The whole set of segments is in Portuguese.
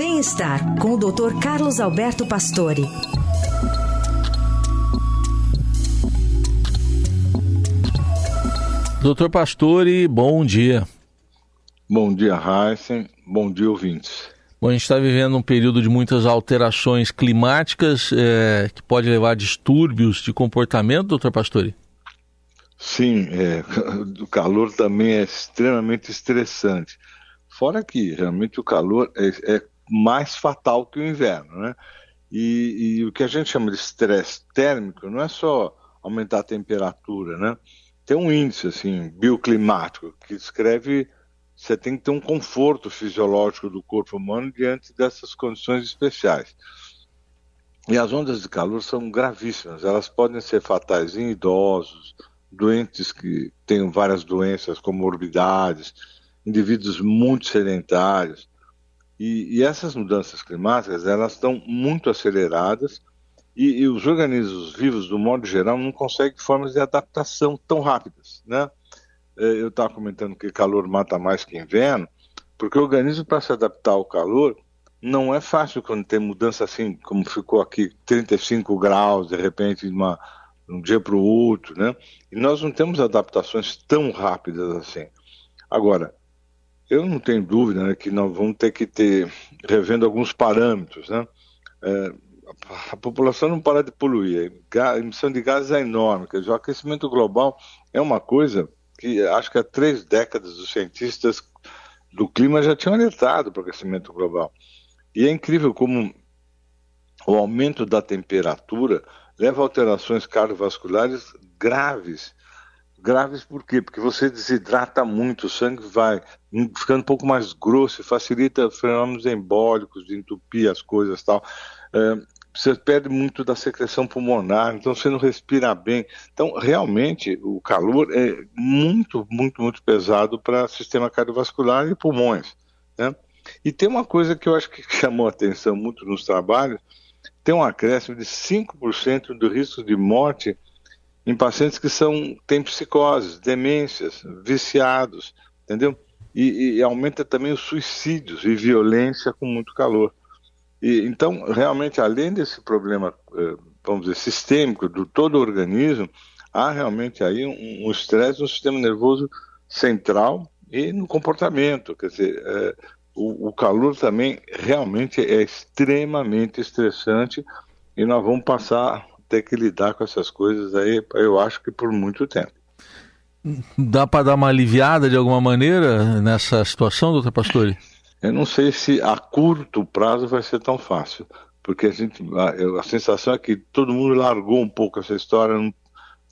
Bem-estar com o Dr. Carlos Alberto Pastore. Doutor Pastore, bom dia. Bom dia, Heisen. Bom dia, ouvintes. Bom, a gente está vivendo um período de muitas alterações climáticas é, que pode levar a distúrbios de comportamento, doutor Pastore? Sim, é, o calor também é extremamente estressante. Fora que realmente o calor é, é mais fatal que o inverno, né? E, e o que a gente chama de estresse térmico não é só aumentar a temperatura, né? Tem um índice assim bioclimático que descreve você tem que ter um conforto fisiológico do corpo humano diante dessas condições especiais. E as ondas de calor são gravíssimas, elas podem ser fatais em idosos, doentes que têm várias doenças, comorbidades, indivíduos muito sedentários. E, e essas mudanças climáticas, elas estão muito aceleradas e, e, os organismos vivos, do modo geral, não conseguem formas de adaptação tão rápidas, né? É, eu estava comentando que calor mata mais que inverno, porque o organismo, para se adaptar ao calor, não é fácil quando tem mudança assim, como ficou aqui, 35 graus, de repente, de, uma, um dia para o outro, né? E nós não temos adaptações tão rápidas assim. Agora, eu não tenho dúvida né, que nós vamos ter que ter, revendo alguns parâmetros, né? É, a população não para de poluir, a emissão de gases é enorme, quer dizer, o aquecimento global é uma coisa que acho que há três décadas os cientistas do clima já tinham alertado para o aquecimento global. E é incrível como o aumento da temperatura leva a alterações cardiovasculares graves. Graves por quê? Porque você desidrata muito, o sangue vai ficando um pouco mais grosso, facilita fenômenos embólicos, de entupir as coisas tal. É, você perde muito da secreção pulmonar, então você não respira bem. Então, realmente, o calor é muito, muito, muito pesado para sistema cardiovascular e pulmões. Né? E tem uma coisa que eu acho que chamou atenção muito nos trabalhos, tem um acréscimo de 5% do risco de morte em pacientes que são, têm psicoses, demências, viciados, entendeu? E, e aumenta também os suicídios e violência com muito calor. E, então, realmente, além desse problema, eh, vamos dizer, sistêmico do todo o organismo, há realmente aí um estresse um no sistema nervoso central e no comportamento. Quer dizer, é, o, o, calor também realmente é extremamente estressante e nós vamos passar ter que lidar com essas coisas aí, eu acho que por muito tempo. Dá para dar uma aliviada de alguma maneira nessa situação, doutor Pastore? Eu não sei se a curto prazo vai ser tão fácil, porque a, gente, a, a sensação é que todo mundo largou um pouco essa história, não,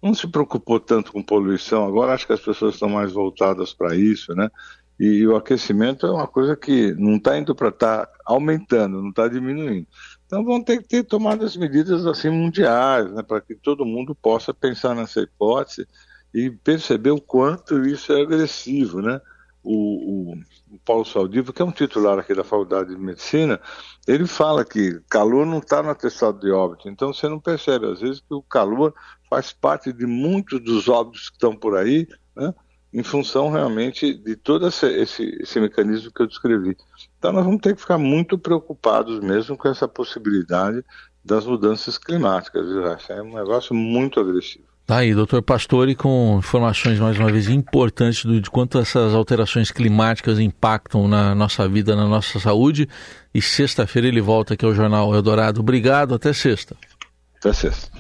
não se preocupou tanto com poluição. Agora acho que as pessoas estão mais voltadas para isso, né? E, e, o aquecimento é uma coisa que não está indo para estar tá aumentando, não está diminuindo. Então vão ter que ter tomado as medidas assim mundiais, né, para que todo mundo possa pensar nessa hipótese e perceber o quanto isso é agressivo, né? o, o, o Paulo Saldivo, que é um titular aqui da Faculdade de Medicina, ele fala que calor não está no atestado de óbito, então você não percebe, às vezes, que o calor faz parte de muitos dos óbitos que estão por aí, né, em função realmente de todo esse, esse, esse mecanismo que eu descrevi. Então nós vamos ter que ficar muito preocupados mesmo com essa possibilidade das mudanças climáticas, viu? É um negócio muito agressivo. Tá aí, doutor Pastore, com informações mais uma vez importantes do, de quanto essas alterações climáticas impactam na nossa vida, na nossa saúde. E sexta-feira ele volta aqui ao Jornal Eldorado. Obrigado, até sexta. Até sexta.